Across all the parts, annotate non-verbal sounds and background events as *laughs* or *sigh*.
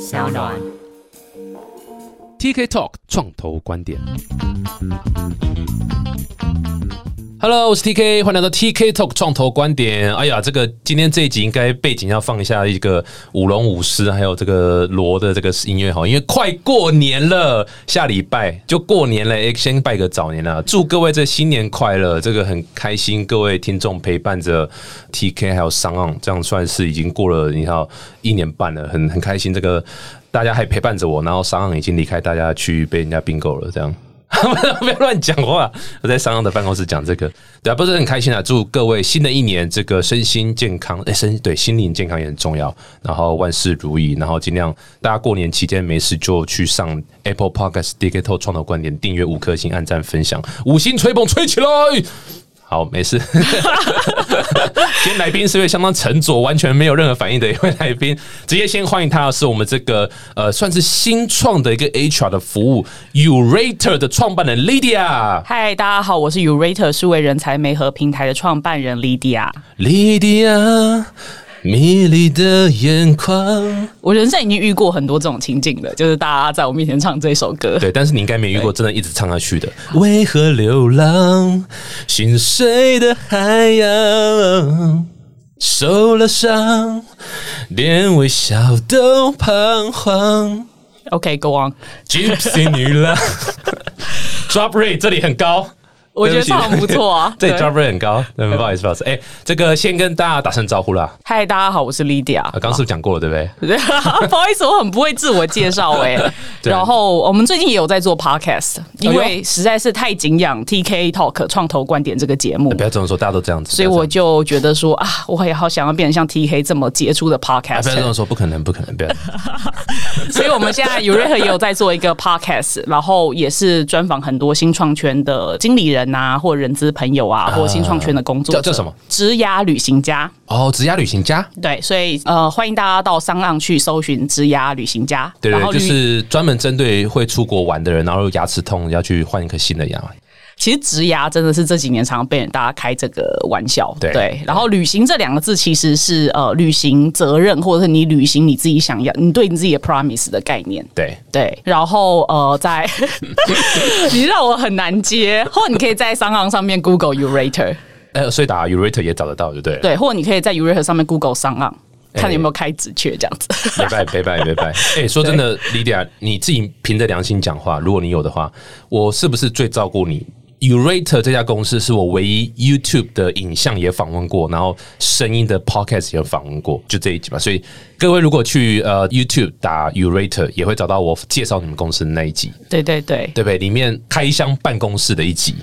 小暖。TK Talk 创投观点。Hello，我是 TK，欢迎来到 TK Talk 创投观点。哎呀，这个今天这一集应该背景要放一下一个舞龙舞狮，还有这个锣的这个音乐哈，因为快过年了，下礼拜就过年了，哎，先拜个早年啦，祝各位这新年快乐，这个很开心，各位听众陪伴着 TK 还有商岸，这样算是已经过了你看一年半了，很很开心，这个大家还陪伴着我，然后商岸已经离开大家去被人家并购了，这样。*laughs* 不要乱讲话！我在商鞅的办公室讲这个，对啊，不是很开心啊！祝各位新的一年这个身心健康，哎，身对心灵健康也很重要，然后万事如意，然后尽量大家过年期间没事就去上 Apple Podcast DK t 创投观点，订阅五颗星，按赞分享，五星吹捧吹起来！好，没事。*laughs* 今天来宾是位相当沉着、完全没有任何反应的一位来宾，直接先欢迎他的是我们这个呃，算是新创的一个 HR 的服务 Urator 的创办人 Lydia。嗨，大家好，我是 Urator 数位人才媒合平台的创办人 Lydia。Lydia，迷离的眼眶。我人生已经遇过很多这种情景了，就是大家在我面前唱这首歌。对，但是你应该没遇过真的一直唱下去的。为何流浪心碎的海洋，受了伤，连微笑都彷徨。OK，Go、on。Gypsy 女郎，*laughs* Drop rate 这里很高。我觉得唱得不错啊这里 *laughs* 对 drop rate 很高，对，不好意思，不好意思。哎、这个先跟大家打声招呼啦。嗨，大家好，我是 Lydia。啊，刚刚是不是讲过了，对不对？*laughs* 不好意思，我很不会自我介绍哎、*laughs* 然后我们最近也有在做 podcast，因为实在是太敬仰 TK Talk 创投观点这个节目不，要这么说，大家都这样子。所以我就觉得说啊，我也好想要变成像 TK 这么杰出的 podcast。不要这么说，不可能，不可能，不要。所以我们现在 u r e 也有在做一个 podcast，然后也是专访很多新创圈的经理人啊，或人资朋友啊，或新创圈的工作呃。叫叫什么？职涯旅行家。哦，职涯旅行家，对，所以呃，欢迎大家到商浪去搜寻职涯旅行家。对对，然后就是专门针对会出国玩的人，然后牙齿痛要去换一颗新的牙。其实职涯真的是这几年常常被人大家开这个玩笑，对然后旅行这两个字其实是呃履行责任，或者是你履行你自己想要，你对你自己的 promise 的概念。对，对，然后呃，在 *laughs* *laughs* 你让我很难接，或你可以在商行上面 Google Urator，呃，所以打 Urator 也找得到，对不对？对，或者你可以在 Urator 上面 Google 商行，看你有没有开直缺这样子。拜拜拜拜拜拜！*laughs* 哎、说真的，莉迪亚，你自己凭着良心讲话，如果你有的话，我是不是最照顾你？Urator 这家公司是我唯一 YouTube 的影像也访问过，然后声音的 Podcast 也访问过，就这一集吧。所以各位如果去呃 YouTube 打 Urator，也会找到我介绍你们公司的那一集，对对对对不对？里面开箱办公室的一集。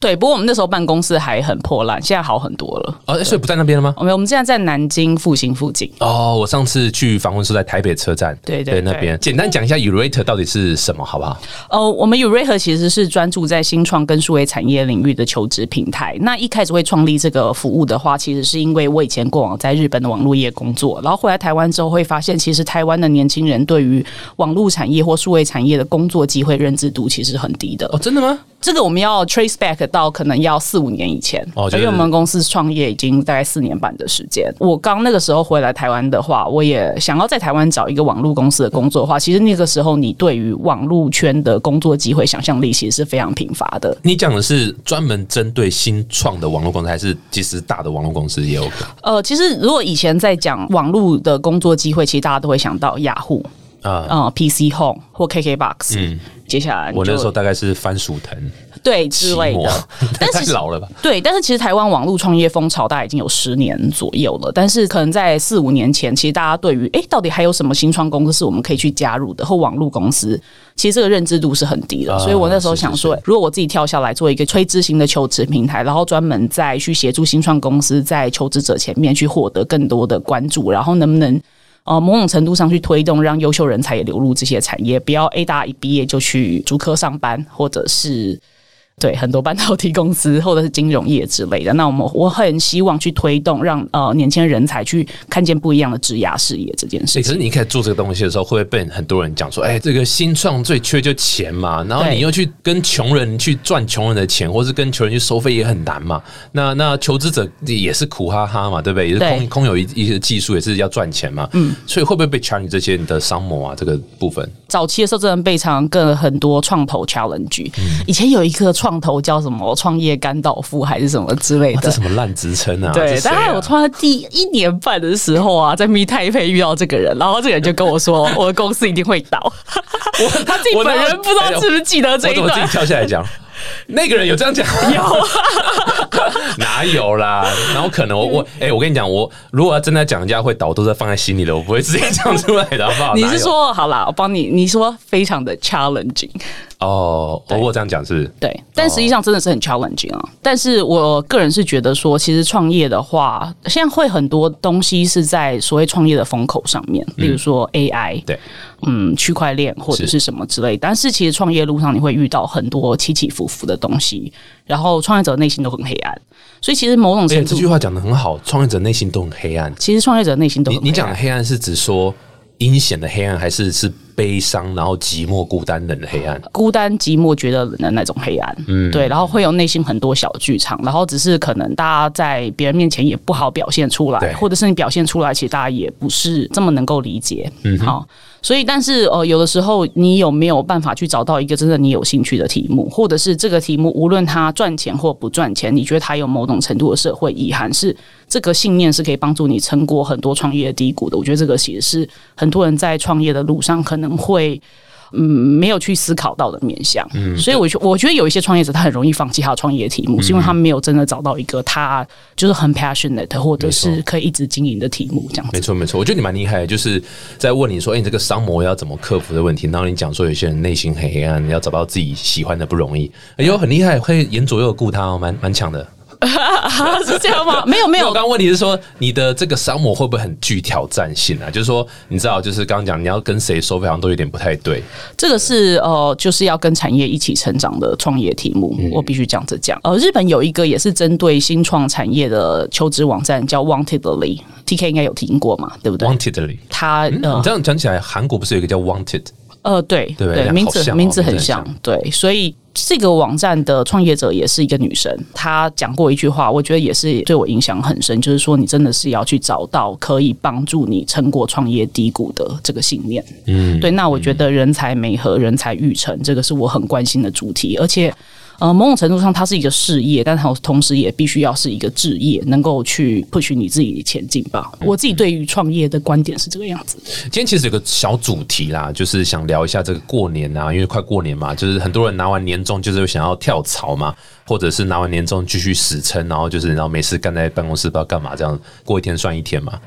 对，不过我们那时候办公室还很破烂，现在好很多了。哦，所以不在那边了吗？我们我们现在在南京复兴附近。哦，我上次去访问是在台北车站，对对对那边。简单讲一下 Urator 到底是什么，好不好？哦，我们 Urator 其实是专注在新创跟数位产业领域的求职平台。那一开始会创立这个服务的话，其实是因为我以前过往在日本的网络业工作，然后回来台湾之后会发现，其实台湾的年轻人对于网络产业或数位产业的工作机会认知度其实很低的。哦，真的吗？这个我们要 trace back 到可能要四五年以前，哦就是因为我们公司创业已经大概四年半的时间。我刚那个时候回来台湾的话，我也想要在台湾找一个网络公司的工作的话，其实那个时候你对于网络圈的工作机会想象力其实是非常贫乏的。你讲的是专门针对新创的网络公司，还是其实大的网络公司也有可能呃，其实如果以前在讲网络的工作机会，其实大家都会想到雅虎、啊？呃 PC Home 或 KKBox，嗯，接下来我那时候大概是番薯藤对之类的，*laughs* 但是老了吧？对，但是其实台湾网络创业风潮大概已经有十年左右了，但是可能在四五年前，其实大家对于诶到底还有什么新创公司是我们可以去加入的，或网络公司，其实这个认知度是很低的。啊所以我那时候想说，是是如果我自己跳下来做一个垂直型的求职平台，然后专门再去协助新创公司在求职者前面去获得更多的关注，然后能不能？呃，某种程度上去推动，让优秀人才也流入这些产业，不要 A 大一毕业就去竹科上班，或者是对很多半导体公司或者是金融业之类的。那我们我很希望去推动，让呃年轻人才去看见不一样的职涯事业这件事欸可是。你一开始做这个东西的时候，会不会被很多人讲说，哎、这个新创最缺就钱嘛，然后你又去跟穷人去赚穷人的钱，或是跟穷人去收费也很难嘛。那那求职者也是苦哈哈嘛，对不对？也是空空有一一些技术，也是要赚钱嘛。嗯，所以会不会被 challenge 这些你的商模啊这个部分？早期的时候，真的被常常跟很多创投 challenge。以前有一个创投叫什么“创业甘道夫”还是什么之类的，这。什么烂职称啊？这对，大概我创了第一年半的时候啊，在密泰配遇到这个人，然后这个人就跟我说，我的公司一定会倒。*laughs* 他自己本人不知道是不是记得这一我怎么自己。跳下来讲？那个人有这样讲？有，*laughs* 哪有啦？然后可能我我哎、我跟你讲，我如果要真的讲人家会倒，都是放在心里的，我不会直接讲出来的，好不好？你是说好啦，我帮你，你说非常的 challenging。哦？我我这样讲是不是对，但实际上真的是很 challenging 啊。但是我个人是觉得说，其实创业的话，现在会很多东西是在所谓创业的风口上面，例如说 AI，对，嗯，区块链或者是什么之类。但是其实创业路上你会遇到很多起起伏伏的东西，然后创业者内心都很黑暗，所以其实某种程度，这句话讲的很好，创业者内心都很黑暗。其实创业者内心都你你很黑暗讲的黑暗是指说阴险的黑暗，还是是悲伤然后寂寞孤单冷的黑暗？孤单、寂寞、觉得冷的那种黑暗，嗯，对，然后会有内心很多小剧场，然后只是可能大家在别人面前也不好表现出对。来，或者是你表现出来，其实大家也不是这么能够理解，嗯，好。所以，但是呃，有的时候你有没有办法去找到一个真的你有兴趣的题目，或者是这个题目无论它赚钱或不赚钱，你觉得它有某种程度的社会遗憾，是这个信念是可以帮助你撑过很多创业低谷的。我觉得这个其实是很多人在创业的路上可能会。嗯，没有去思考到的面向，所以我觉我觉得有一些创业者他很容易放弃他的创业题目，是因为他没有真的找到一个他就是很 passionate 或者是可以一直经营的题目这样子。没错没错，我觉得你蛮厉害的，就是在问你说，哎、你这个商模要怎么克服的问题，然后你讲说有些人内心很黑暗，你要找到自己喜欢的不容易。哎呦，很厉害，会沿左右顾他哦，蛮蛮强的。*laughs* 是这样吗？*laughs* 没有没有我刚，问题是说，你的这个商模会不会很具挑战性啊？就是说，你知道，就是刚刚讲你要跟谁收费，好像都有点不太对。这个是呃，就是要跟产业一起成长的创业题目，我必须这样子讲。呃，日本有一个也是针对新创产业的求职网站，叫 Wantedly，TK 应该有听过嘛，对不对？Wantedly，它呃你这样讲起来，韩国不是有一个叫 Wanted？呃，对对名字名字很像，对，所以这个网站的创业者也是一个女生，她讲过一句话，我觉得也是对我影响很深，就是说你真的是要去找到可以帮助你撑过创业低谷的这个信念。嗯，对，那我觉得人才美和人才育成，这个是我很关心的主题，而且。呃，某种程度上，它是一个事业，但它同时也必须要是一个置业，能够去 push 你自己前进吧。我自己对于创业的观点是这个样子。今天其实有个小主题啦，就是想聊一下这个过年啊，因为快过年嘛，就是很多人拿完年终就是想要跳槽嘛，或者是拿完年终继续死撑，然后就是然后没事干在办公室不知道干嘛，这样过一天算一天嘛，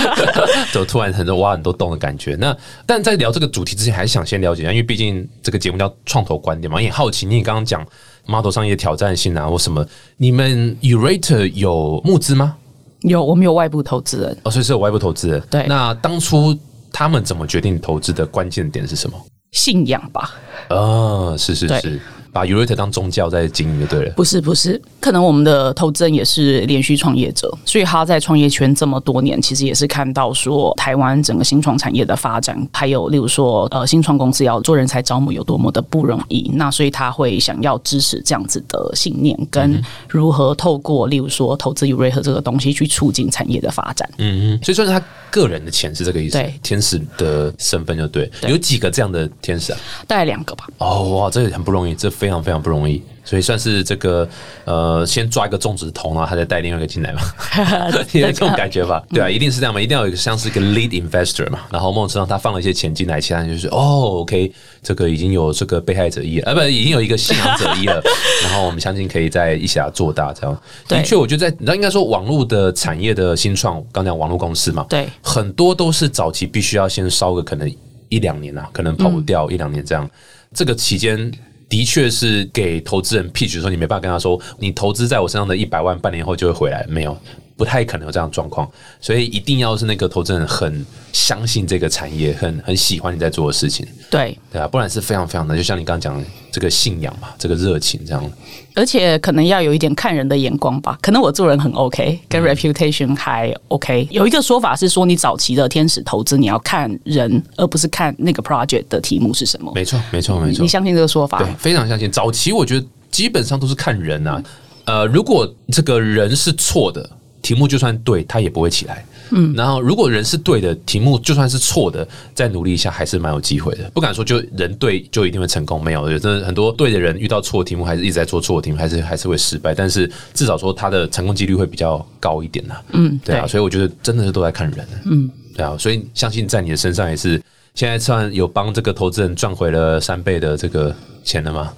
*laughs* 就突然很多挖很多洞的感觉。那但在聊这个主题之前，还是想先了解一下，因为毕竟这个节目叫创投观点嘛，也好奇你刚刚讲 model 商业挑战性啊或什么，你们 Urate 有募资吗？有，我们有外部投资人，哦，所以是有外部投资人。对那当初他们怎么决定投资的关键点是什么？信仰吧。哦，是是是，把 Urate 当宗教在经营就对了。不是不是，可能我们的投资人也是连续创业者，所以他在创业圈这么多年，其实也是看到说台湾整个新创产业的发展，还有例如说呃新创公司要做人才招募有多么的不容易，那所以他会想要支持这样子的信念，跟如何透过例如说投资 u r a 和这个东西去促进产业的发展。嗯嗯，所以算是他个人的钱是这个意思。对天使的身份就对。有几个这样的天使啊？大概两个吧，哦哇，这个很不容易，这非常非常不容易。所以算是这个呃，先抓一个种植头，然后他再带另外一个进来嘛，*laughs* 有这种感觉吧？对啊，一定是这样嘛，一定要有一个像是一个 lead investor 嘛。然后梦之上他放了一些钱进来，其他人就是哦，OK，这个已经有这个被害者一了，啊，不，已经有一个信仰者一了。然后我们相信可以在一起来做大，这样。对的确，我觉得在你知道，应该说网络的产业的新创，刚讲网络公司嘛，对很多都是早期必须要先烧个可能一两年啊，可能跑不掉一两年这样。这个期间的确是给投资人 pitch 说，你没办法跟他说，你投资在我身上的一百万，半年后就会回来，没有。不太可能有这样的状况，所以一定要是那个投资人很相信这个产业，很很喜欢你在做的事情，对，对啊，不然是非常非常难。就像你刚刚讲的这个信仰嘛，这个热情这样。而且可能要有一点看人的眼光吧。可能我做人很 OK，跟 reputation 还 OK。有一个说法是说，你早期的天使投资，你要看人，而不是看那个 project 的题目是什么。没错，没错，没错。你相信这个说法？对，非常相信。早期我觉得基本上都是看人啊。呃，如果这个人是错的，题目就算对，他也不会起来。嗯，然后如果人是对的，题目就算是错的，再努力一下还是蛮有机会的。不敢说就人对就一定会成功，没有，真的很多对的人遇到错题目，还是一直在做错题目，还是还是会失败。但是至少说他的成功几率会比较高一点呐。嗯，对啊，所以我觉得真的是都在看人。嗯，对啊，所以相信在你的身上也是，现在算有帮这个投资人赚回了三倍的这个钱了吗？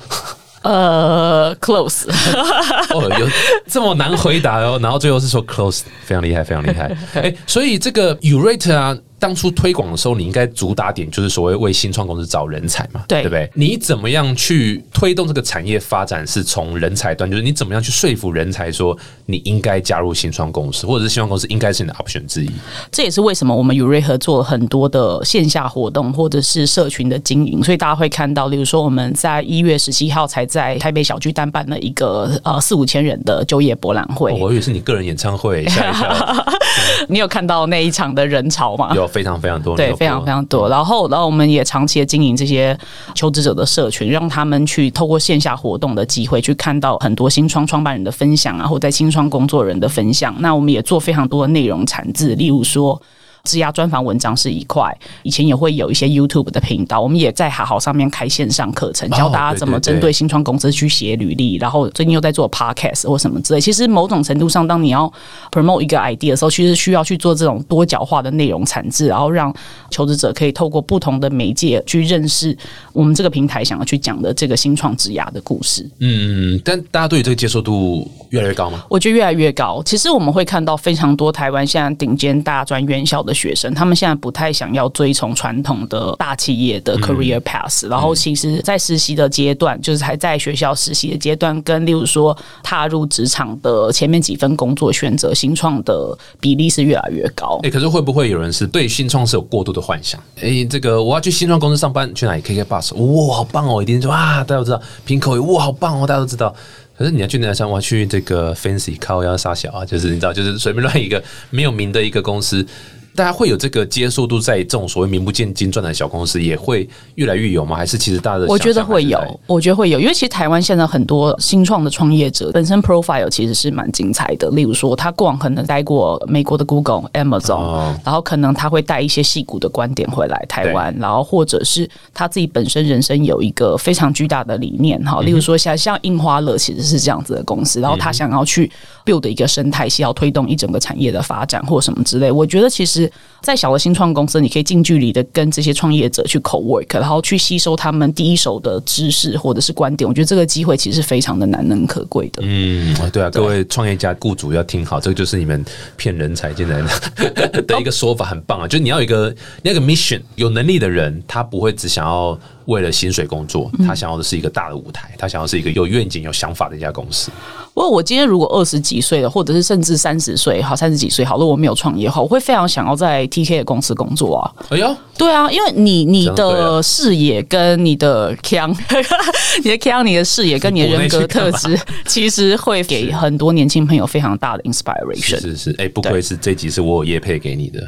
呃，close *laughs* 哦，有这么难回答哦，然后最后是说 close，非常厉害，非常厉害。*laughs* 哎，所以这个 urate 啊。当初推广的时候，你应该主打点就是所谓为新创公司找人才嘛，对不对？你怎么样去推动这个产业发展？是从人才端，就是你怎么样去说服人才说你应该加入新创公司，或者是新创公司应该是你的 option 之一。这也是为什么我们与瑞合作很多的线下活动，或者是社群的经营，所以大家会看到，例如说我们在一月十七号才在台北小巨蛋办了一个呃四五千人的就业博览会。我以为是你个人演唱会，吓一跳。*laughs* 你有看到那一场的人潮吗？有。非常非常多，对，非常非常多。然后，然后我们也长期的经营这些求职者的社群，让他们去透过线下活动的机会，去看到很多新创创办人的分享啊，或在新创工作人的分享。那我们也做非常多的内容产制，例如说。质押专访文章是一块，以前也会有一些 YouTube 的频道，我们也在好好上面开线上课程，教大家怎么针对新创公司去写履历。然后最近又在做 Podcast 或什么之类。其实某种程度上，当你要 promote 一个 idea 的时候，其实需要去做这种多角化的内容产制，然后让求职者可以透过不同的媒介去认识我们这个平台想要去讲的这个新创职涯的故事。嗯，但大家对这个接受度越来越高吗？我觉得越来越高。其实我们会看到非常多台湾现在顶尖大专院校的。学生他们现在不太想要追从传统的大企业的 career path，然后其实，在实习的阶段，就是还在学校实习的阶段，跟例如说踏入职场的前面几份工作，选择新创的比例是越来越高。哎，可是会不会有人是对新创是有过度的幻想？哎，这个我要去新创公司上班，去哪里？K K bus，哇，好棒哦！一定说啊，大家都知道，平口哇，好棒哦，大家都知道。可是你要去哪上？我要去这个 fancy 靠要杀小啊，就是你知道，就是随便乱一个没有名的一个公司。大家会有这个接受度，在这种所谓名不见经传的小公司，也会越来越有吗？还是其实大的？我觉得会有，我觉得会有，因为其实台湾现在很多新创的创业者本身 profile 其实是蛮精彩的。例如说，他过往可能待过美国的 Google、Amazon，然后可能他会带一些戏骨的观点回来台湾，然后或者是他自己本身人生有一个非常巨大的理念哈。例如说，像像印花乐其实是这样子的公司，然后他想要去 build 一个生态系，要推动一整个产业的发展或什么之类。我觉得其实。在小的新创公司，你可以近距离的跟这些创业者去 co work，然后去吸收他们第一手的知识或者是观点。我觉得这个机会其实是非常的难能可贵的。嗯，对啊，各位创业家雇主要听好，这个就是你们骗人才进来的 *laughs* 的一个说法，很棒啊！就是你要有一个那个 mission，有能力的人，他不会只想要。为了薪水工作，他想要的是一个大的舞台，他想要是一个有愿景、有想法的一家公司。不过，我今天如果二十几岁了，或者是甚至三十岁，好三十几岁，好如果，我没有创业，好，我会非常想要在 TK 的公司工作啊。哎呦，对啊，因为你你的视野跟你的腔，*laughs* 你的腔，你的视野跟你的人格特质，其实会给很多年轻朋友非常大的 inspiration。是是，哎，不愧是这集是我有叶配给你的。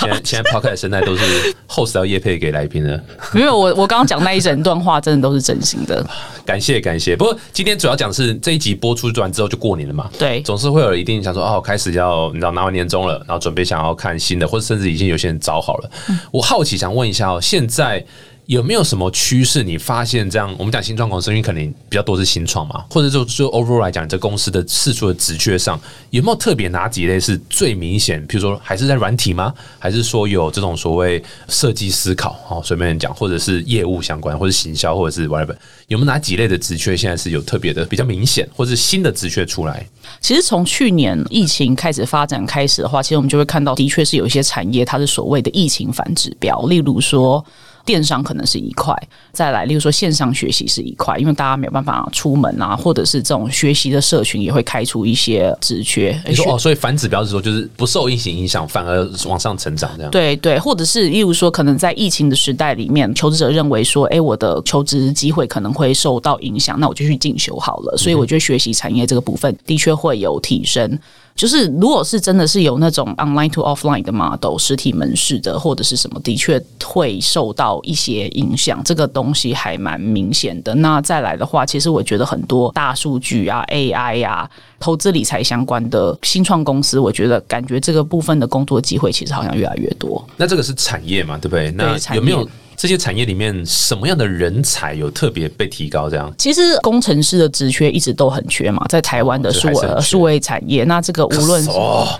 现在现在抛开的生态都是 host 要叶配给来宾的，*laughs* 没有我我。刚刚讲那一整段话，真的都是真心的。感谢感谢。不过今天主要讲是这一集播出完之后就过年了嘛，对，总是会有一定想说哦，开始要你知道拿完年终了，然后准备想要看新的，或者甚至已经有些人找好了。我好奇想问一下哦，现在。有没有什么趋势？你发现这样，我们讲新创公司，因为可能比较多是新创嘛，或者就就 overall 来讲，这公司的四处的职缺上，有没有特别哪几类是最明显？比如说，还是在软体吗？还是说有这种所谓设计思考？哦，随便讲，或者是业务相关，或者行销，或者是 whatever，有没有哪几类的职缺现在是有特别的比较明显，或者是新的职缺出来？其实从去年疫情开始发展开始的话，其实我们就会看到，的确是有一些产业它是所谓的疫情反指标，例如说。电商可能是一块，再来，例如说线上学习是一块，因为大家没有办法出门啊，或者是这种学习的社群也会开出一些职缺。你说哦，所以反指标是说，就是不受疫情影响，反而往上成长这样。对对，或者是例如说，可能在疫情的时代里面，求职者认为说，哎，我的求职机会可能会受到影响，那我就去进修好了。所以我觉得学习产业这个部分的确会有提升。就是如果是真的是有那种 online to offline 的 model 实体门市的或者是什么，的确会受到一些影响。这个东西还蛮明显的。那再来的话，其实我觉得很多大数据啊、AI 呀、投资理财相关的新创公司，我觉得感觉这个部分的工作机会其实好像越来越多。那这个是产业嘛，对不对？那有没有？这些产业里面，什么样的人才有特别被提高？这样，其实工程师的职缺一直都很缺嘛，在台湾的数位数位产业，那这个无论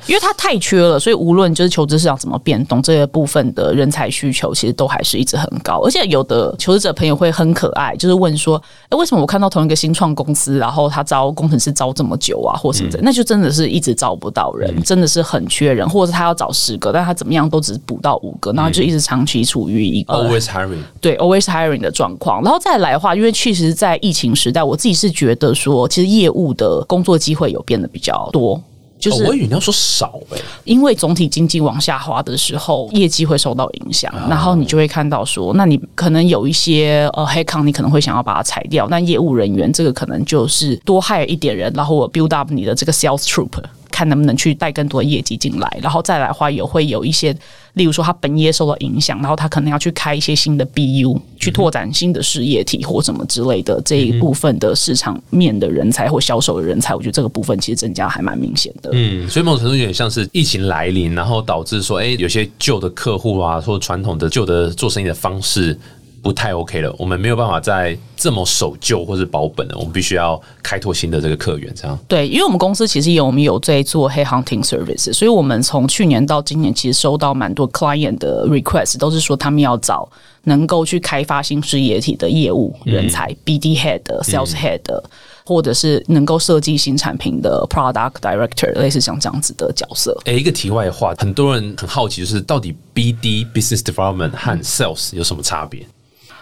因为它太缺了，所以无论就是求职市场怎么变动，这些部分的人才需求其实都还是一直很高。而且有的求职者朋友会很可爱，就是问说：“哎，为什么我看到同一个新创公司，然后他招工程师招这么久啊，或什么的？那就真的是一直招不到人，真的是很缺人，或者是他要找十个，但他怎么样都只补到五个，然后就一直长期处于一个 hiring 对。always hiring 的状况，然后再来的话，因为确实，在疫情时代，我自己是觉得说，其实业务的工作机会有变得比较多。就是我以为你要说少哎，因为总体经济往下滑的时候，业绩会受到影响，然后你就会看到说，那你可能有一些呃黑康，你可能会想要把它裁掉，但业务人员这个可能就是多 hire 一点人，然后我 build up 你的这个 sales troop。看能不能去带更多的业绩进来，然后再来的话，也会有一些，例如说他本业受到影响，然后他可能要去开一些新的 BU，去拓展新的事业体或什么之类的这一部分的市场面的人才或销售的人才，我觉得这个部分其实增加还蛮明显的。嗯，所以某种程度有点像是疫情来临，然后导致说，哎，有些旧的客户啊，或传统的旧的做生意的方式。不太 OK 了，我们没有办法再这么守旧或者保本了，我们必须要开拓新的这个客源，这样。对，因为我们公司其实有我们有在做黑 hunting service，所以我们从去年到今年，其实收到蛮多 client 的 request，都是说他们要找能够去开发新事业体的业务人才，BD head、sales head，或者是能够设计新产品的 product director，类似像这样子的角色。哎，一个题外话，很多人很好奇，就是到底 BD business development 和 sales 有什么差别？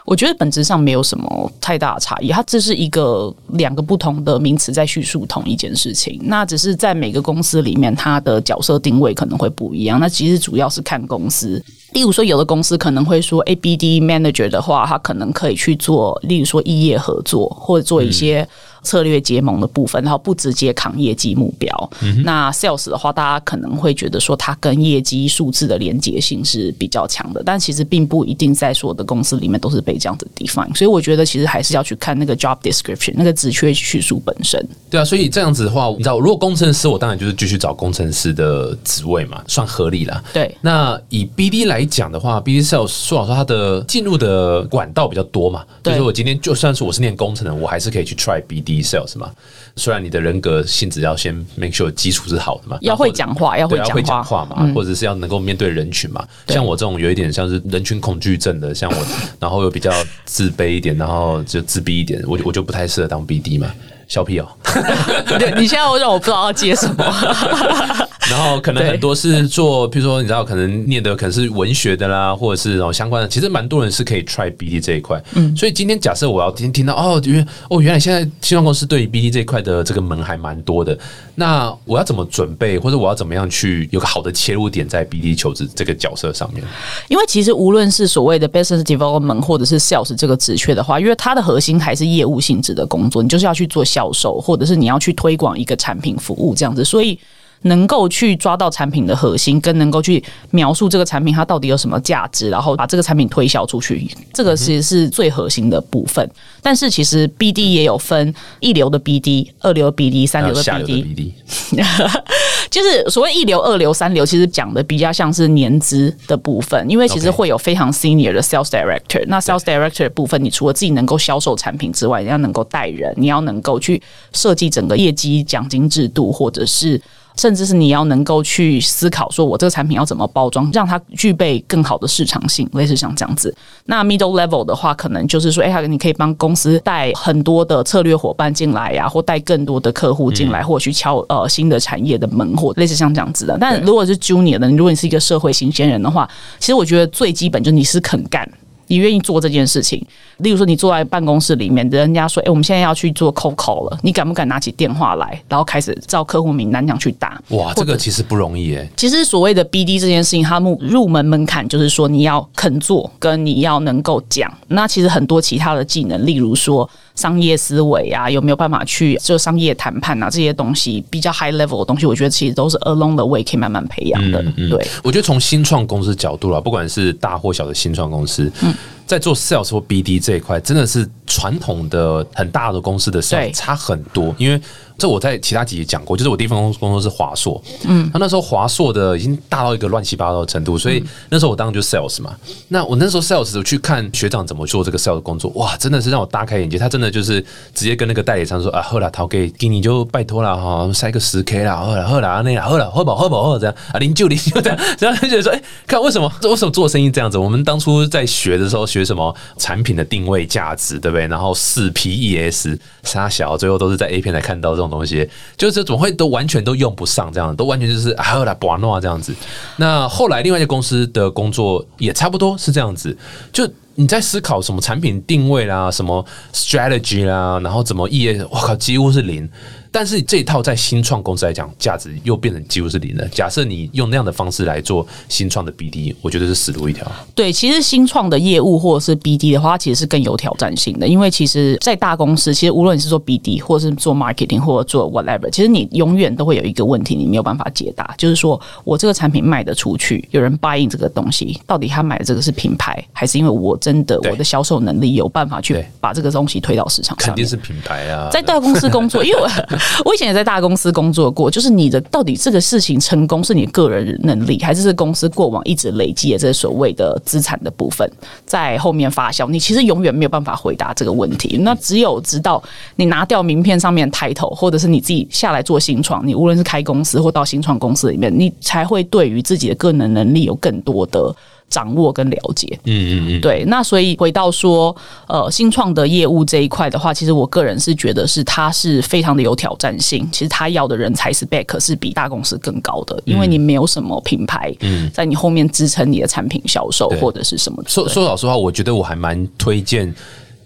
我觉得本质上没有什么太大的差异，它这是一个两个不同的名词在叙述同一件事情。那只是在每个公司里面，它的角色定位可能会不一样。那其实主要是看公司。例如说，有的公司可能会说，A B D manager 的话，他可能可以去做，例如说异业合作，或者做一些。策略结盟的部分，然后不直接扛业绩目标。那 sales 的话，大家可能会觉得说，它跟业绩数字的连接性是比较强的，但其实并不一定在所有的公司里面都是被这样子 define。所以我觉得，其实还是要去看那个 job description，那个职缺叙述本身。对啊，所以这样子的话，你知道，如果工程师，我当然就是继续找工程师的职位嘛，算合理了。对。那以 BD 来讲的话，BD sales 说老实话，它的进入的管道比较多嘛。就是我今天就算是我是念工程的，我还是可以去 try BD。D sales 嘛，虽然你的人格性质要先 make sure 基础是好的嘛，要会讲话，要会讲话嘛，或者是要能够面对人群嘛。像我这种有一点像是人群恐惧症的，像我，然后又比较自卑一点，然后就自闭一点，我我就不太适合当 BD 嘛。小屁哦，*laughs* 你现在让我不知道要接什么。然后可能很多是做，比如说你知道，可能念的可能是文学的啦，或者是然后相关的。其实蛮多人是可以 try BD 这一块。嗯，所以今天假设我要听听到哦，因为哦原来现在新创公司对于 BD 这一块的这个门还蛮多的。那我要怎么准备，或者我要怎么样去有个好的切入点在 BD 求职这个角色上面？因为其实无论是所谓的 business development 或者是 sales 这个职缺的话，因为它的核心还是业务性质的工作，你就是要去做。销售，或者是你要去推广一个产品服务这样子，所以能够去抓到产品的核心，跟能够去描述这个产品它到底有什么价值，然后把这个产品推销出去，这个其实是最核心的部分。但是其实 BD 也有分一流的 BD、二流 BD、三流的 BD。*laughs* 就是所谓一流、二流、三流，其实讲的比较像是年资的部分，因为其实会有非常 senior 的 sales director。那 sales director 的部分，你除了自己能够销售产品之外，你要能够带人，你要能够去设计整个业绩奖金制度，或者是。甚至是你要能够去思考，说我这个产品要怎么包装，让它具备更好的市场性，类似像这样子。那 middle level 的话，可能就是说，哎，你可以帮公司带很多的策略伙伴进来呀，或带更多的客户进来，或去敲呃新的产业的门，或类似像这样子的。但如果是 junior 的，如果你是一个社会新鲜人的话，其实我觉得最基本就是你是肯干。你愿意做这件事情。例如说，你坐在办公室里面，人家说：“哎、我们现在要去做 cold call 了。”你敢不敢拿起电话来，然后开始照客户名单这样去打？哇，这个其实不容易诶。其实所谓的 BD 这件事情，它入入门门槛就是说你要肯做，跟你要能够讲。那其实很多其他的技能，例如说商业思维啊，有没有办法去就商业谈判啊这些东西，比较 high level 的东西，我觉得其实都是 along the way 可以慢慢培养的。对，我觉得从新创公司角度啦，不管是大或小的新创公司，嗯在做 sales 或 BD 这一块，真的是传统的很大的公司的对 sales 差很多。因为这我在其他集也讲过，就是我第一份工工作是华硕，嗯，那那时候华硕的已经大到一个乱七八糟的程度，所以那时候我当然就 sales 嘛。那我那时候 sales 我去看学长怎么做这个 sales 工作，哇，真的是让我大开眼界。他真的就是直接跟那个代理商说啊，喝了，陶给给你就拜托了哈，塞个十 K 啦，喝了喝了那样，喝了喝饱喝饱喝这样啊，零九零就这样，然后就觉得说，哎、看为什么为什么做生意这样子？我们当初在学的时候学学什么产品的定位价值，对不对？然后四 PES 杀小，最后都是在 A 片才看到这种东西，就是怎么会都完全都用不上这样，都完全就是啊喝了把诺这样子。那后来另外一家公司的工作也差不多是这样子，就。你在思考什么产品定位啦，什么 strategy 啦，然后怎么业，我靠，几乎是零。但是这一套在新创公司来讲，价值又变成几乎是零了。假设你用那样的方式来做新创的 BD，我觉得是死路一条。对，其实新创的业务或者是 BD 的话，它其实是更有挑战性的，因为其实，在大公司，其实无论你是做 BD 或者是做 marketing 或者做 whatever，其实你永远都会有一个问题，你没有办法解答，就是说我这个产品卖得出去，有人 buy in 这个东西，到底他买的这个是品牌，还是因为我真的我的销售能力有办法去把这个东西推到市场上？肯定是品牌啊，在大公司工作，因为我 *laughs* 我以前也在大公司工作过，就是你的到底这个事情成功是你个人能力，还是是公司过往一直累积的这所谓的资产的部分在后面发酵？你其实永远没有办法回答这个问题。那只有直到你拿掉名片上面的 title，或者是你自己下来做新创，你无论是开公司或到新创公司里面，你才会对于自己的个人能力有更多的。掌握跟了解，嗯嗯嗯，对，那所以回到说，呃，新创的业务这一块的话，其实我个人是觉得是它是非常的有挑战性。其实他要的人才是 back 是比大公司更高的，因为你没有什么品牌在你后面支撑你的产品销售或者是什么。说说老实话，我觉得我还蛮推荐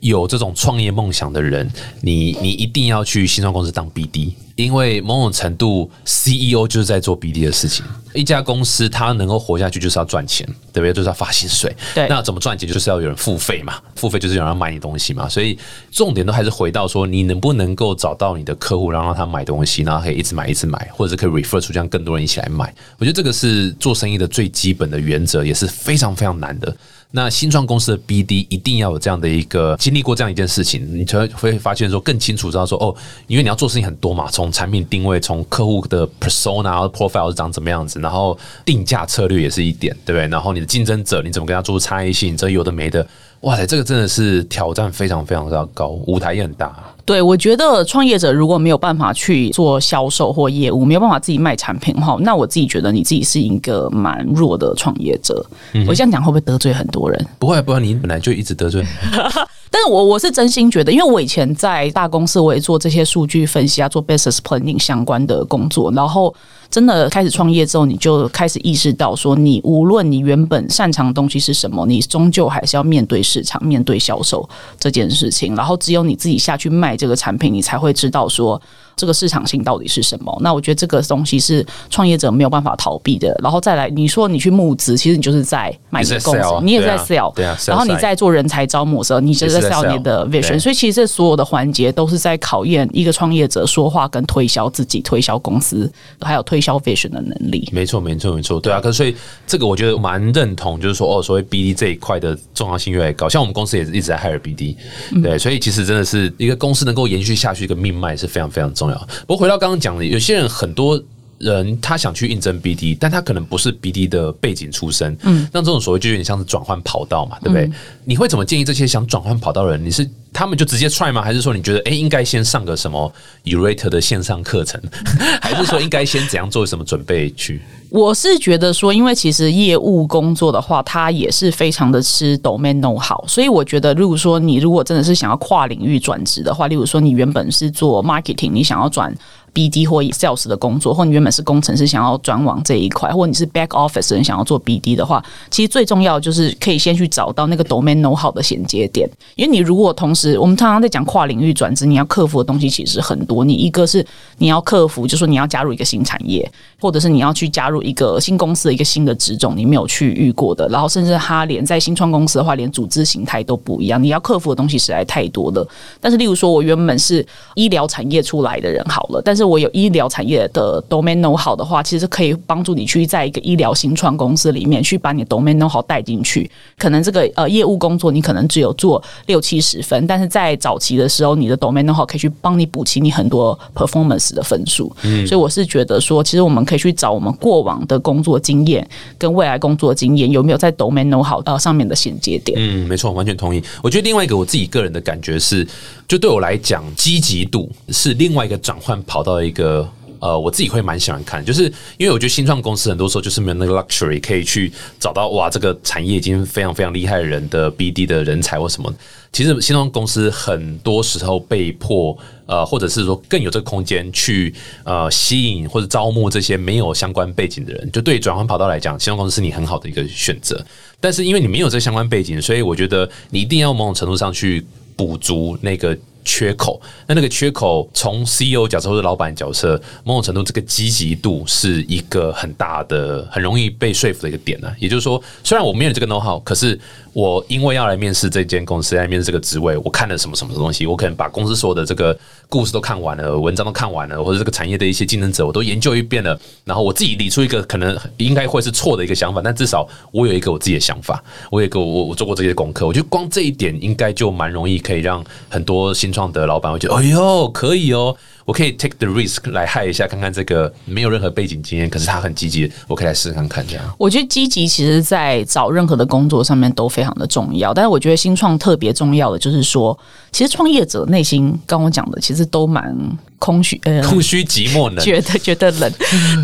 有这种创业梦想的人，你你一定要去新创公司当 BD，因为某种程度 CEO 就是在做 BD 的事情。一家公司它能够活下去，就是要赚钱，对不对？就是要发薪水。对那怎么赚钱，就是要有人付费嘛，付费就是有人要买你东西嘛。所以重点都还是回到说，你能不能够找到你的客户，然后让他买东西，然后可以一直买一直买，或者是可以 refer 出，让更多人一起来买。我觉得这个是做生意的最基本的原则，也是非常非常难的。那新创公司的 BD 一定要有这样的一个经历过这样一件事情，你才会发现说更清楚知道说哦，因为你要做事情很多嘛，从产品定位，从客户的 persona、profile 是长怎么样子，然后定价策略也是一点，对不对？然后你的竞争者你怎么跟他做差异性，这有的没的，哇塞，这个真的是挑战非常非常的高，舞台也很大。对，我觉得创业者如果没有办法去做销售或业务，没有办法自己卖产品哈，那我自己觉得你自己是一个蛮弱的创业者。我这样讲会不会得罪很多人？*laughs* 不会不会，你本来就一直得罪，*laughs* 但是我我是真心觉得，因为我以前在大公司，我也做这些数据分析啊，做 business planning 相关的工作，然后真的开始创业之后，你就开始意识到说，你无论你原本擅长的东西是什么，你终究还是要面对市场、面对销售这件事情，然后只有你自己下去卖这个产品，你才会知道说。这个市场性到底是什么？那我觉得这个东西是创业者没有办法逃避的。然后再来，你说你去募资，其实你就是在卖你的公司你也在对啊 sell，对啊然后你在做人才招募的时候，你就是在 sell 你的 vision。所以其实这所有的环节都是在考验一个创业者说话跟推销自己、推销公司，还有推销 vision 的能力。没错，没错，没错，对啊。可是所以这个我觉得蛮认同，就是说哦，所谓 BD 这一块的重要性越来越高。像我们公司也是一直在 hire BD，对，所以其实真的是一个公司能够延续下去，一个命脉是非常非常重重要。不过回到刚刚讲的，有些人很多。人他想去应征 BD，但他可能不是 BD 的背景出身，嗯，那这种所谓就有点像是转换跑道嘛，对不对？你会怎么建议这些想转换跑道的人？你是他们就直接 try 吗？还是说你觉得哎、诶应该先上个什么 Urate 的线上课程，*laughs* 还是说应该先怎样做什么准备去？我是觉得说，因为其实业务工作的话，它也是非常的吃 domain know 好，所以我觉得，如果说你如果真的是想要跨领域转职的话，例如说你原本是做 marketing，你想要转。BD 或 sales 的工作，或你原本是工程师想要转往这一块，或你是 back office 人想要做 BD 的话，其实最重要就是可以先去找到那个 domain know 好的衔接点。因为你如果同时，我们常常在讲跨领域转职，你要克服的东西其实很多。你一个是你要克服，就是说你要加入一个新产业，或者是你要去加入一个新公司的一个新的职种，你没有去遇过的。然后甚至他连在新创公司的话，连组织形态都不一样。你要克服的东西实在太多了。但是，例如说我原本是医疗产业出来的人，好了，但是我有医疗产业的 domain know 好的话，其实可以帮助你去在一个医疗新创公司里面去把你的 domain know 好带进去。可能这个呃业务工作你可能只有做六七十分，但是在早期的时候，你的 domain know 好可以去帮你补齐你很多 performance 的分数。嗯，所以我是觉得说，其实我们可以去找我们过往的工作经验跟未来工作经验有没有在 domain know 好呃上面的衔接点。嗯，没错，完全同意。我觉得另外一个我自己个人的感觉是，就对我来讲，积极度是另外一个转换跑到一个。呃，我自己会蛮喜欢看，就是因为我觉得新创公司很多时候就是没有那个 luxury 可以去找到哇，这个产业已经非常非常厉害的人的 BD 的人才或什么。其实新创公司很多时候被迫呃，或者是说更有这个空间去呃吸引或者招募这些没有相关背景的人。就对转换跑道来讲，新创公司是你很好的一个选择。但是因为你没有这相关背景，所以我觉得你一定要某种程度上去补足那个。缺口，那那个缺口从 CEO 角色或者老板角色，某种程度这个积极度是一个很大的、很容易被说服的一个点呢。也就是说，虽然我没有这个 know how，可是。我因为要来面试这间公司，来面试这个职位，我看了什么什么东西？我可能把公司所有的这个故事都看完了，文章都看完了，或者这个产业的一些竞争者，我都研究一遍了。然后我自己理出一个可能应该会是错的一个想法，但至少我有一个我自己的想法，我有一个我我做过这些功课。我觉得光这一点应该就蛮容易可以让很多新创的老板会觉得，哎呦，可以哦。我可以 take the risk 来害一下，看看这个没有任何背景经验，可是他很积极，我可以来试试看看这样。我觉得积极其实，在找任何的工作上面都非常的重要，但是我觉得新创特别重要的就是说，其实创业者内心，跟我讲的，其实都蛮。空虚，呃，空虚寂寞冷，觉得 *laughs* 觉得冷，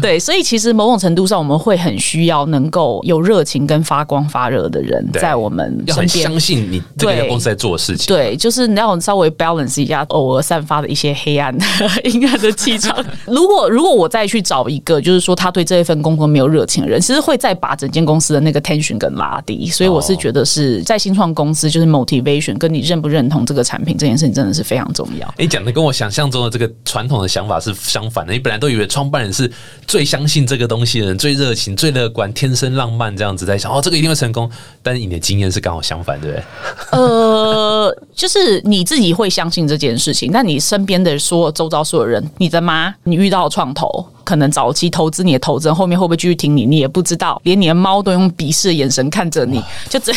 对，所以其实某种程度上，我们会很需要能够有热情跟发光发热的人在我们身边，相信你这个公司在做的事情，对，就是你要稍微 balance 一下偶尔散发的一些黑暗、*laughs* 阴暗的气场。*laughs* 如果如果我再去找一个，就是说他对这一份工作没有热情的人，其实会再把整间公司的那个 tension 更拉低。所以我是觉得是在新创公司，就是 motivation 跟你认不认同这个产品这件事情，真的是非常重要。你讲的跟我想象中的这个。传统的想法是相反的，你本来都以为创办人是最相信这个东西的人，最热情、最乐观、天生浪漫这样子在想，哦，这个一定会成功。但是你的经验是刚好相反，对不对？呃，就是你自己会相信这件事情，但你身边的说周遭所有人，你的妈，你遇到创投，可能早期投资你的投资人，后面会不会继续听你，你也不知道。连你的猫都用鄙视的眼神看着你，就这，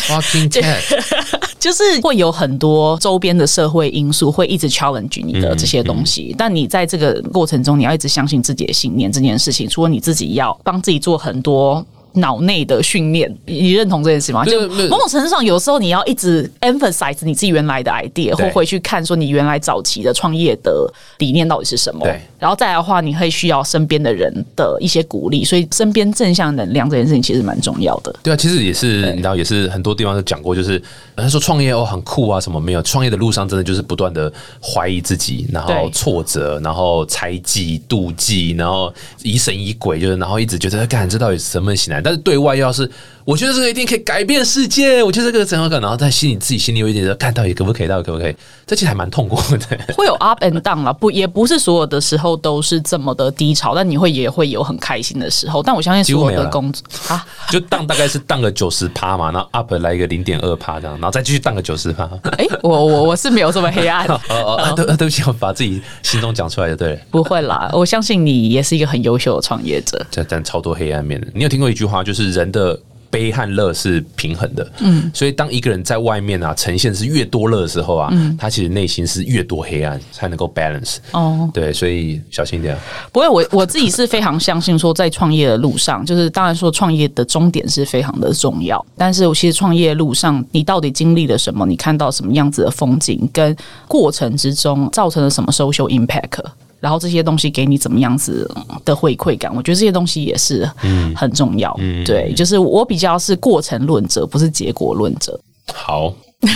就是会有很多周边的社会因素会一直 challenge 你的这些东西，但你在这个过程中，你要一直相信自己的信念。这件事情，除了你自己要帮自己做很多。脑内的训练，你认同这件事吗？就某种程度上，有时候你要一直 emphasize 你自己原来的 idea，或回去看说你原来早期的创业的理念到底是什么。对，然后再来的话，你会需要身边的人的一些鼓励，所以身边正向能量这件事情其实蛮重要的。对啊，其实也是，你知道，也是很多地方都讲过，就是他说创业哦很酷啊，什么没有？创业的路上真的就是不断的怀疑自己，然后挫折，然后猜忌、妒忌，然后疑神疑鬼，就是然后一直觉得，干这到底什么醒来？但是对外要是，我觉得这个一定可以改变世界。我觉得这个怎样可然后在心里自己心里有一点说，看到底可不可以，到底可不可以？这其实还蛮痛苦的。会有 up and down 啦，不也不是所有的时候都是这么的低潮，但你会也会有很开心的时候。但我相信所有的工作啊，就荡大概是荡个九十趴嘛，然后 up 来一个零点二趴这样，然后再继续荡个九十趴。哎，我我我是没有这么黑暗。*laughs* 哦哦，对对不起，我把自己心中讲出来的，对，不会啦。我相信你也是一个很优秀的创业者。但但超多黑暗面的。你有听过一句话，就是人的。悲和乐是平衡的，嗯，所以当一个人在外面啊呈现是越多乐的时候啊，他其实内心是越多黑暗，才能够 balance。哦，对，所以小心一点。不会，我我自己是非常相信说，在创业的路上，就是当然说创业的终点是非常的重要，但是我其实创业路上你到底经历了什么，你看到什么样子的风景，跟过程之中造成了什么 social impact。然后这些东西给你怎么样子的回馈感，我觉得这些东西也是很重要。对，就是我比较是过程论者，不是结果论者。好，*laughs* 对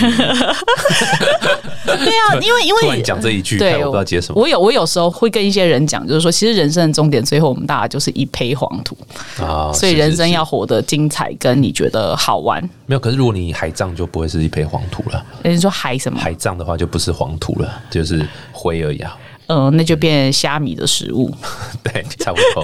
啊，因为因突然为讲这一句，对，看我不知道接什么我有我有时候会跟一些人讲，就是说，其实人生的终点，最后我们大家就是一胚黄土，啊。所以人生要活得精彩，跟你觉得好玩。没有，可是如果你海葬就不会是一片黄土了，人家说海什么？海葬的话就不是黄土了，就是灰而已啊。呃，那就变虾米的食物。*laughs* 对，差不多。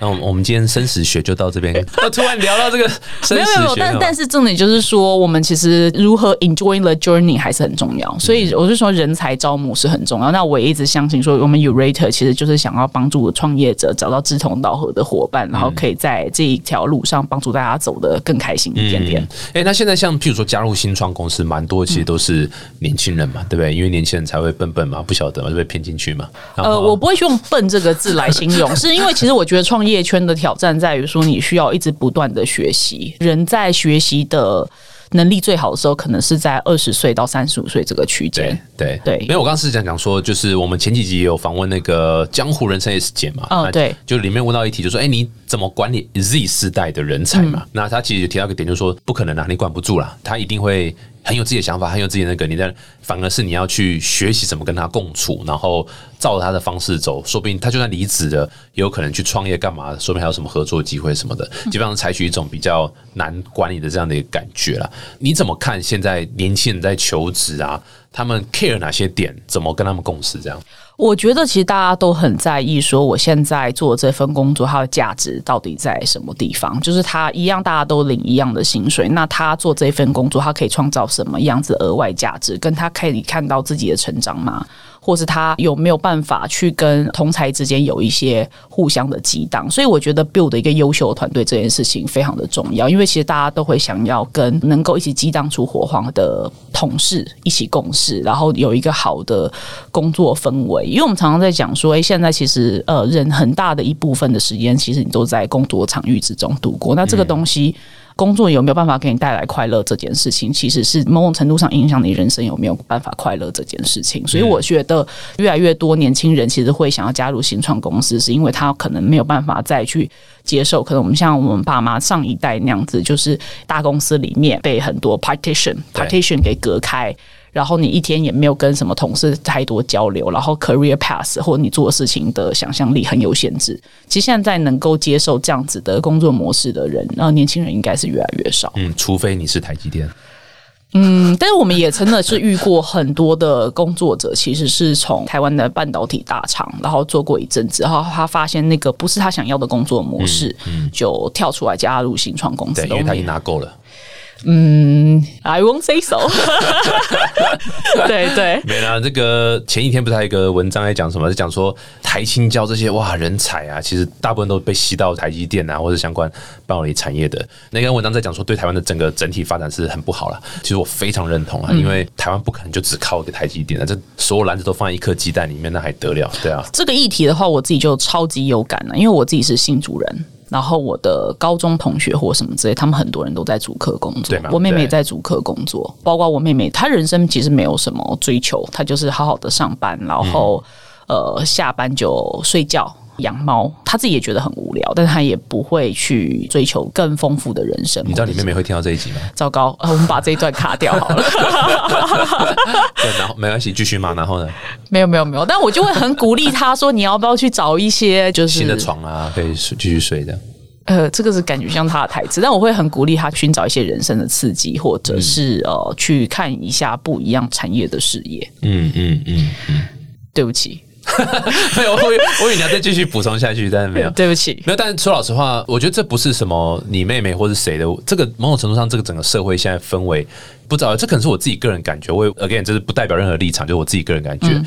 那我们我们今天生死学就到这边。那突然聊到这个生没有没有，死学，但但是重点就是说，我们其实如何 enjoy the journey 还是很重要。所以我是说，人才招募是很重要。那我也一直相信说，我们 Urator 其实就是想要帮助创业者找到志同道合的伙伴，然后可以在这一条路上帮助大家走得更开心一点点。哎、那现在像譬如说加入新创公司，蛮多其实都是年轻人嘛，对不对？因为年轻人才会笨笨嘛，不晓得嘛，就被骗进去嘛。呃，我不会用“笨”这个字来形容，*laughs* 是因为其实我觉得创业圈的挑战在于说，你需要一直不断的学习。人在学习的能力最好的时候，可能是在二十岁到三十五岁这个区间。对对因为，我刚刚是讲讲说，就是我们前几集也有访问那个江湖人生 S 姐嘛，那哦对，就里面问到一题，就说，哎、你怎么管理 Z 世代的人才嗯嘛？那他其实提到一个点，就是说，不可能啊，你管不住啦，他一定会很有自己的想法，很有自己的那个，你在反而是你要去学习怎么跟他共处，然后照着他的方式走，说不定他就算离职了，也有可能去创业干嘛，说不定还有什么合作机会什么的，嗯基本上采取一种比较难管理的这样的一个感觉啦。你怎么看现在年轻人在求职啊？他们 care 哪些点？怎么跟他们共识？这样我觉得其实大家都很在意，说我现在做这份工作它的价值到底在什么地方？就是他一样，大家都领一样的薪水，那他做这份工作，他可以创造什么样子额外价值？跟他可以看到自己的成长吗？或是他有没有办法去跟同才之间有一些互相的激荡？所以我觉得 build 一个优秀的团队这件事情非常的重要，因为其实大家都会想要跟能够一起激荡出火花的同事一起共事，然后有一个好的工作氛围。因为我们常常在讲说，诶，现在其实呃人很大的一部分的时间，其实你都在工作场域之中度过。那这个东西。工作有没有办法给你带来快乐？这件事情其实是某种程度上影响你人生有没有办法快乐这件事情。所以我觉得越来越多年轻人其实会想要加入新创公司，是因为他可能没有办法再去接受，可能我们像我们爸妈上一代那样子，就是大公司里面被很多 partition partition 给隔开。然后你一天也没有跟什么同事太多交流，然后 career path 或你做事情的想象力很有限制。其实现在能够接受这样子的工作模式的人，那，年轻人应该是越来越少。嗯，除非你是台积电，嗯，但是我们也真的是遇过很多的工作者，其实是从台湾的半导体大厂，然后做过一阵子，然后他发现那个不是他想要的工作模式，就跳出来加入新创公司对，因为他已经拿够了。嗯，I won't say so *laughs* 对对。没啦，这个前一天不是还有一个文章在讲什么？在讲说台青教这些哇人才啊，其实大部分都被吸到台积电啊，或者相关半导体产业的。那篇文章在讲说，对台湾的整个整体发展是很不好了。其实我非常认同啊，因为台湾不可能就只靠一个台积电啊，这所有篮子都放在一颗鸡蛋里面，那还得了？对啊，这个议题的话，我自己就超级有感了，因为我自己是新主人。然后我的高中同学或什么之类，他们很多人都在主课工作。我妹妹也在主课工作，包括我妹妹，她人生其实没有什么追求，她就是好好的上班，然后、呃下班就睡觉。养猫，他自己也觉得很无聊，但是她也不会去追求更丰富的人生。你知道你妹妹会听到这一集吗？糟糕，啊，我们把这一段卡掉好了。*laughs* 对，然后没关系，继续嘛。然后呢，没有没有没有，但我就会很鼓励他说，你要不要去找一些就是新的床啊，可以睡继续睡这样。呃，这个是感觉像他的台词，但我会很鼓励他寻找一些人生的刺激，或者是、呃去看一下不一样产业的事业。嗯嗯嗯嗯，对不起，*laughs* 没有，我我以为你要再继续补充下去，但是没有。对不起，没有，但是说老实话，我觉得这不是什么你妹妹或是谁的，这个某种程度上，这个整个社会现在氛围，不知道，这可能是我自己个人感觉。我也 again，这是不代表任何立场，就是我自己个人感觉，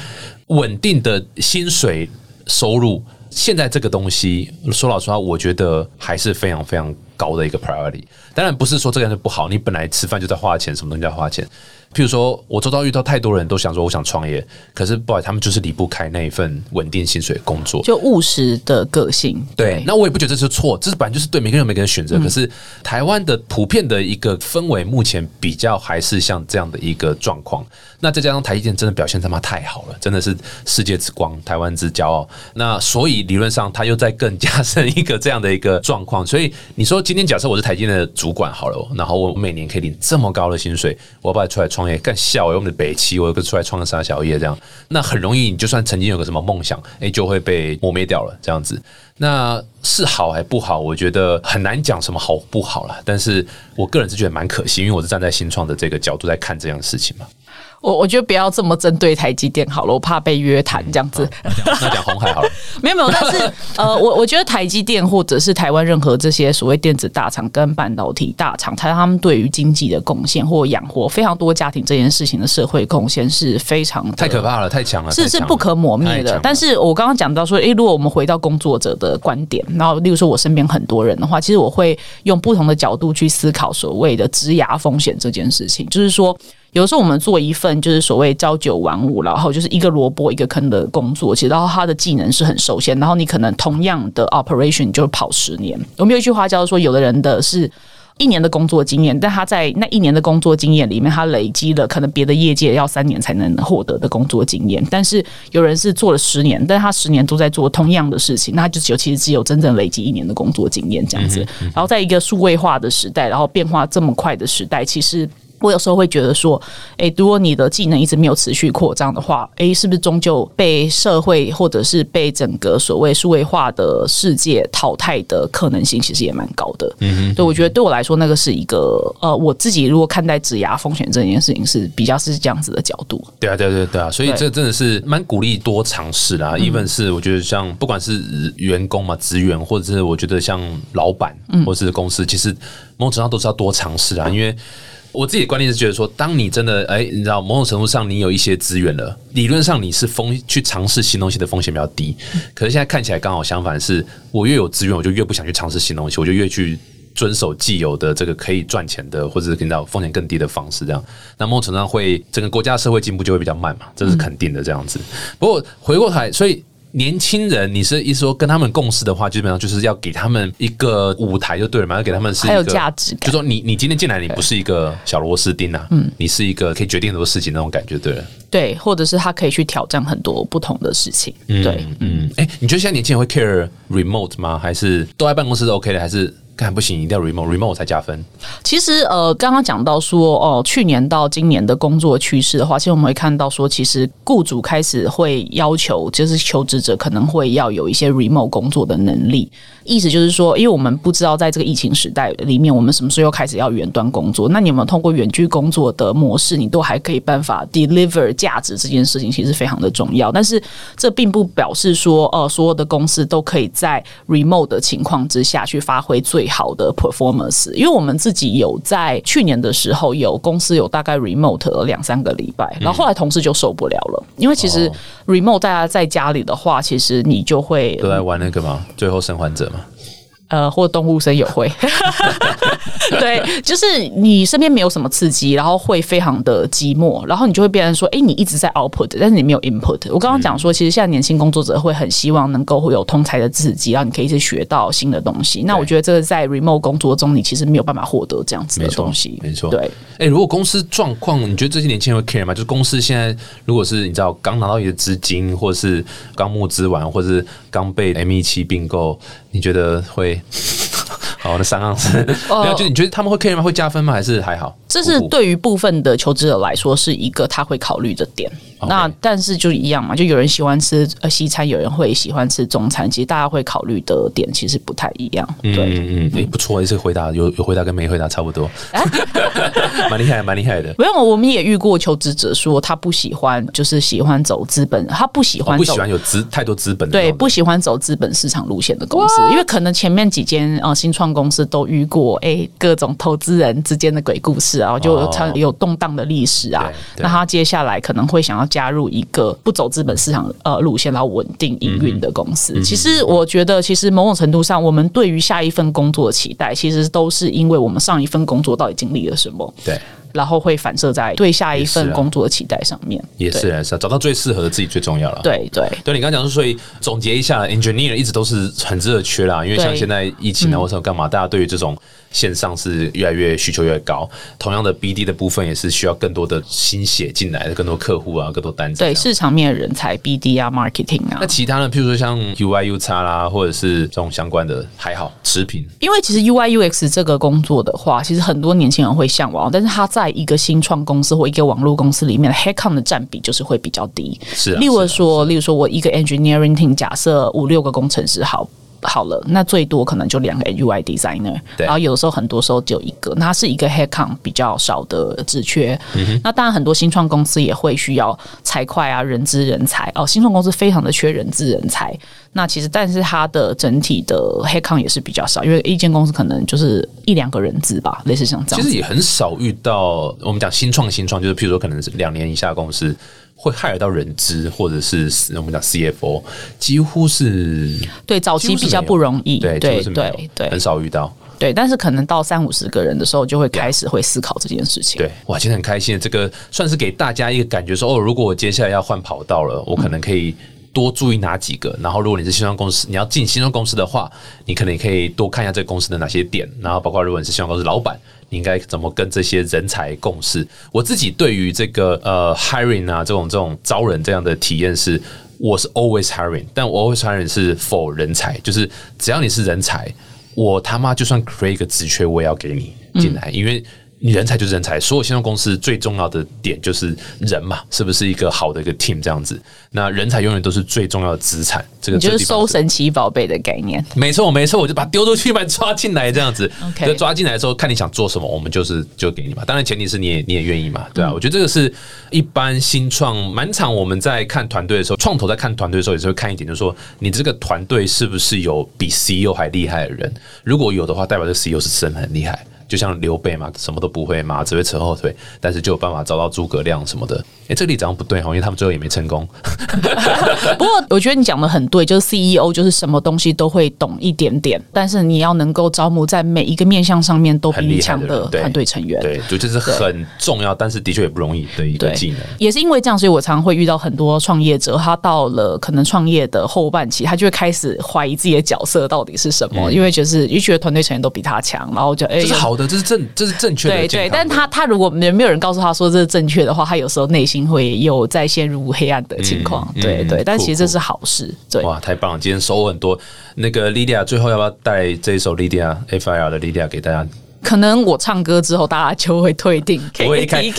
稳定的薪水收入，现在这个东西，说老实话，我觉得还是非常非常高的一个 priority。当然不是说这个人不好，你本来吃饭就在花钱，什么东西在花钱。譬如说，我周遭遇到太多人都想说我想创业，可是不好，他们就是离不开那一份稳定薪水的工作。就务实的个性。对，那我也不觉得这是错，这是本来就是对每个人有每个人选择。可是台湾的普遍的一个氛围，目前比较还是像这样的一个状况。那再加上台积电真的表现他妈太好了，真的是世界之光、台湾之骄傲。那所以理论上，他又在更加深一个这样的一个状况。所以你说今天假设我是台积电的主管好了，然后我每年可以领这么高的薪水，我要不要出来创业？干笑，我们的北汽，我有个出来创个啥小业这样，那很容易，你就算曾经有个什么梦想，哎，就会被磨灭掉了这样子。那是好还不好？我觉得很难讲什么好不好了。但是我个人是觉得蛮可惜，因为我是站在新创的这个角度在看这样的事情嘛。我我觉得不要这么针对台积电好了，我怕被约谈这样子。那讲红海好了，*laughs* 没有没有，但是呃，我我觉得台积电或者是台湾任何这些所谓电子大厂跟半导体大厂，它他们对于经济的贡献或养活非常多家庭这件事情的社会贡献是非常太可怕了，太强了，是是不可磨灭的。但是我刚刚讲到说，诶，如果我们回到工作者的观点，然后例如说我身边很多人的话，其实我会用不同的角度去思考所谓的职涯风险这件事情，就是说。有时候我们做一份就是所谓朝九晚五，然后就是一个萝卜一个坑的工作，其实然后他的技能是很受限，然后你可能同样的 operation 就跑十年。我们有一句话叫做说，有的人的是一年的工作经验，但他在那一年的工作经验里面，他累积了可能别的业界要三年才能获得的工作经验。但是有人是做了十年，但他十年都在做同样的事情，那他就只有其实只有真正累积一年的工作经验这样子。然后在一个数位化的时代，然后变化这么快的时代，其实。我有时候会觉得说，诶，如果你的技能一直没有持续扩张的话，诶，是不是终究被社会或者是被整个所谓数位化的世界淘汰的可能性，其实也蛮高的。嗯，对，我觉得对我来说，那个是一个呃，我自己如果看待职涯风险这件事情，是比较是这样子的角度。对啊，对对对啊，所以这真的是蛮鼓励多尝试啦。一份是我觉得像不管是员工嘛、职员，或者是我觉得像老板或者是公司，其实某种程度上都是要多尝试啊，因为。我自己的观念是觉得说，当你真的哎，你知道某种程度上你有一些资源了，理论上你是风去尝试新东西的风险比较低。可是现在看起来刚好相反，是我越有资源，我就越不想去尝试新东西，我就越去遵守既有的这个可以赚钱的或者是听到风险更低的方式。这样，那某种程度上会整个国家社会进步就会比较慢嘛，这是肯定的这样子。不过回过头，所以。年轻人，你是意思说跟他们共事的话，基本上就是要给他们一个舞台就对了嘛？要给他们是还有价值，就说你你今天进来，你不是一个小螺丝钉啊，嗯，你是一个可以决定很多事情那种感觉，对了，对，或者是他可以去挑战很多不同的事情，对，嗯，哎，你觉得现在年轻人会 care remote 吗？还是都在办公室是 OK 的？还是？看不行，一定要 remote，remote 才加分。其实呃，刚刚讲到说哦，去年到今年的工作趋势的话，其实我们会看到说，其实雇主开始会要求，就是求职者可能会要有一些 remote 工作的能力。意思就是说，因为我们不知道在这个疫情时代里面，我们什么时候又开始要远端工作。那你有没有通过远距工作的模式，你都还可以办法 deliver 价值这件事情，其实非常的重要。但是这并不表示说，呃，所有的公司都可以在 remote 的情况之下去发挥最。好的 performance，因为我们自己有在去年的时候有公司有大概 remote 两三个礼拜，然后后来同事就受不了了，因为其实 remote 大家在家里的话，其实你就会都在玩那个嘛，最后生还者嘛。呃，或动物声友会，*laughs* 对，就是你身边没有什么刺激，然后会非常的寂寞，然后你就会变成说，哎，你一直在 output，但是你没有 input。我刚刚讲说，其实现在年轻工作者会很希望能够会有通才的刺激，然后你可以去学到新的东西。那我觉得这个在 remote 工作中，你其实没有办法获得这样子的东西。没错，对。哎，如果公司状况，你觉得这些年轻人会 care 吗？就是公司现在如果是你知道刚拿到一个资金，或是刚募资完，或是刚被 M E 七并购，你觉得会？好，那三盎司，没有，就你觉得他们会 care 吗？会加分吗？还是还好？这是对于部分的求职者来说是一个他会考虑的点。那但是就一样嘛，就有人喜欢吃呃西餐，有人会喜欢吃中餐，其实大家会考虑的点其实不太一样。对，嗯嗯，哎，不错，这个回答有有回答跟没回答差不多，*laughs* 蛮厉害，蛮厉害的。*laughs* 没有，我们也遇过求职者说他不喜欢，就是喜欢走资本，他不喜欢不喜欢有资太多资本，对，不喜欢走资本市场路线的公司，因为可能前面几间啊新创公司都遇过，哎，各种投资人之间的鬼故事啊，就它有动荡的历史啊，那他接下来可能会想要。加入一个不走资本市场呃路线，然后稳定营运的公司。其实我觉得，其实某种程度上，我们对于下一份工作的期待，其实都是因为我们上一份工作到底经历了什么。对。然后会反射在对下一份工作的期待上面。也是也是啊，找到最适合的自己最重要了。。对对对你刚刚讲说，所以总结一下，engineer 一直都是很热缺啦，因为像对现在疫情啊或者干嘛，大家对于这种线上是越来越需求越高。同样的 BD 的部分也是需要更多的新血进来的，更多客户啊，更多单子对，市场面的人才，BD 啊，marketing 啊那。其他呢？譬如说像 UI、UX 啦，或者是这种相关的，还好持平。因为其实 UI UX 这个工作的话，其实很多年轻人会向往，但是他在一个新创公司或一个网络公司里面，headcount 的占比就是会比较低。是啊例如说，例如说我一个 engineering team，假设五六个工程师好。好了，那最多可能就两个 UI designer，对然后有的时候很多时候只有一个，那它是一个 headcount 比较少的职缺。嗯那当然很多新创公司也会需要财会啊、人资人才哦，新创公司非常的缺人资人才。那其实但是它的整体的 headcount 也是比较少，因为一间公司可能就是一两个人资吧，类似像这样。其实也很少遇到，我们讲新创新创，就是譬如说可能是两年以下公司会 hire 到人资，或者是我们讲 CFO，几乎是对，早期比较不容易。对，对对对很少遇到。对，但是可能到三五十个人的时候，就会开始会思考这件事情。对，哇，今天很开心，这个算是给大家一个感觉说，哦，如果我接下来要换跑道了，我可能可以。多注意哪几个？然后，如果你是新创公司，你要进新创公司的话，你可能也可以多看一下这个公司的哪些点。然后，包括如果你是新创公司老板，你应该怎么跟这些人才共事？我自己对于这个呃 hiring 啊这种这种招人这样的体验是，我是 always hiring，但我 always hiring 是 for 人才，就是只要你是人才，我他妈就算 create 一个职缺，我也要给你进来，因为。你人才就是人才，所有新创公司最重要的点就是人嘛，是不是一个好的一个 team 这样子？那人才永远都是最重要的资产。这个你就是收神奇宝贝的概念。没错，没错，我就把它丢出去，把它抓进来，这样子。*laughs* OK 就抓进来的时候，看你想做什么，我们就是就给你嘛。当然，前提是你也你也愿意嘛，对啊。我觉得这个是一般新创满场我们在看团队的时候，创投在看团队的时候，也是会看一点，就是说你这个团队是不是有比 CEO 还厉害的人？如果有的话，代表这 CEO 是真的很厉害。就像刘备嘛，什么都不会嘛，只会扯后腿，但是就有办法找到诸葛亮什么的。哎，这个例子好像不对哈，因为他们最后也没成功。*laughs* 不过我觉得你讲的很对，就是 CEO 就是什么东西都会懂一点点，但是你要能够招募在每一个面向上面都比你强的团队成员。对，就这是很重要，但是的确也不容易的一个技能。也是因为这样，所以我常常会遇到很多创业者，他到了可能创业的后半期，他就会开始怀疑自己的角色到底是什么，因为就是因为觉得团队成员都比他强，然后就哎。嗯这是好的，这是正，这是正确的对对。但他他如果没没有人告诉他说这是正确的话，他有时候内心会有在陷入黑暗的情况。对对，但其实这是好事。对，哇，太棒了！今天收获很多。那个 Lydia 最后要不要带这一首 Lydia FIR 的 Lydia 给大家？可能我唱歌之后，大家就会退订不会一开一。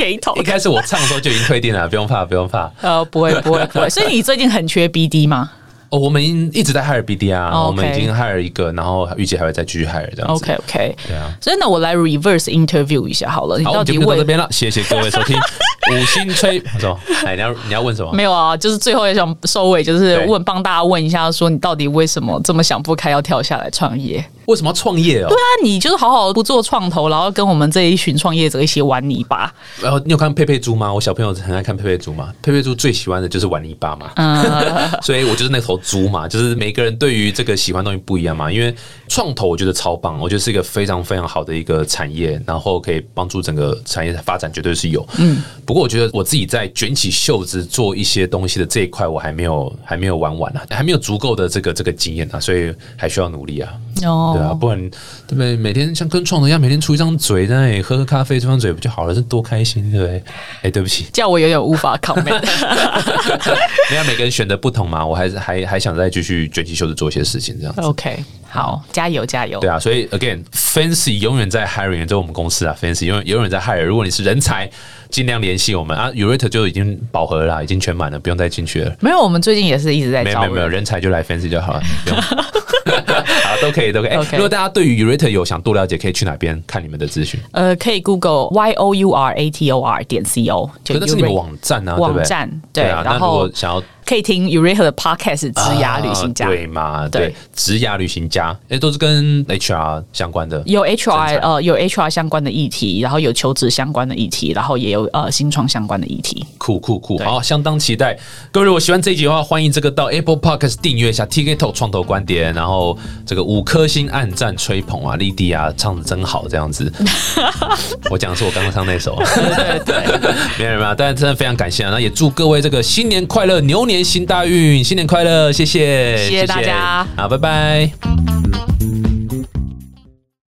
开始我唱的时候就已经退订了，不用怕，不用怕。呃，不会不会不会。*laughs* 所以你最近很缺 BD 吗哦，我们一直在 hire BD 啊，哦我们已经 hire 一个，然后预计还会再继续 hire 这样子。？OK OK。对啊。所以那我来 reverse interview 一下好了，你好，到底我们节目就到这边了，谢谢各位收听 *laughs* 五星吹。我说，哎，你要你要问什么？没有啊？就是最后也想收尾，就是问帮大家问一下，说你到底为什么这么想不开，要跳下来创业？为什么要创业哦？那你就是好好不做创投，然后跟我们这一群创业者一起玩泥巴。然后你有看佩佩猪吗？我小朋友很爱看佩佩猪嘛。佩佩猪最喜欢的就是玩泥巴嘛，嗯 *laughs* 所以我就是那头猪嘛。就是每个人对于这个喜欢东西不一样嘛。因为创投我觉得超棒，我觉得是一个非常非常好的一个产业，然后可以帮助整个产业的发展，绝对是有。嗯，不过我觉得我自己在卷起袖子做一些东西的这一块，我还没有还没有玩完啊，还没有足够的这个这个经验啊，所以还需要努力啊。哦对啊，不然对不对？每天像跟创投一样，每天出一张嘴在那里喝喝咖啡，出张嘴不就好了？是多开心，对不对？哎，对不起，叫我有点无法 comment。*laughs* 没有每个人选的不同嘛，我还是还还想再继续卷起袖子做一些事情，这样子。OK，好，加油加油。对啊，所以 again，Fancy 永远在 hiring，就是我们公司啊，Fancy 永远永远在 hire。如果你是人才，尽量联系我们啊 u r a t 就已经饱和了啦，已经全满了，不用再进去了。没有，我们最近也是一直在招没有没有没有，人。才就来 Fancy 就好了，不用。*laughs* 好，都可以都可以。如果大家对于 u r a t 有想多了解，可以去哪边看你们的资讯？呃，可以 Google Y O U R A T O R 点 C O，就那是你们网站啊，对不对？网站对，啊。那如然后果想要可以听 Urate 的 Podcast《职涯旅行家啊》对嘛？对对，职涯旅行家，哎，都是跟 HR 相关的。有 HR 呃有 HR 相关的议题，然后有求职相关的议题，然后也有有呃新创相关的议题。酷酷酷，好，相当期待。各位如果喜欢这一集的话，欢迎这个到 Apple Podcast 订阅一下 TK Talk 创投观点，然后这个五颗星暗赞吹捧啊，莉迪亚唱的真好，这样子。*laughs* 我讲的是我刚刚唱那首，对对对，*laughs* 没有没有，但是真的非常感谢啊，那也祝各位这个新年快乐，牛年行大运，新年快乐，谢谢，谢谢大家好，拜拜。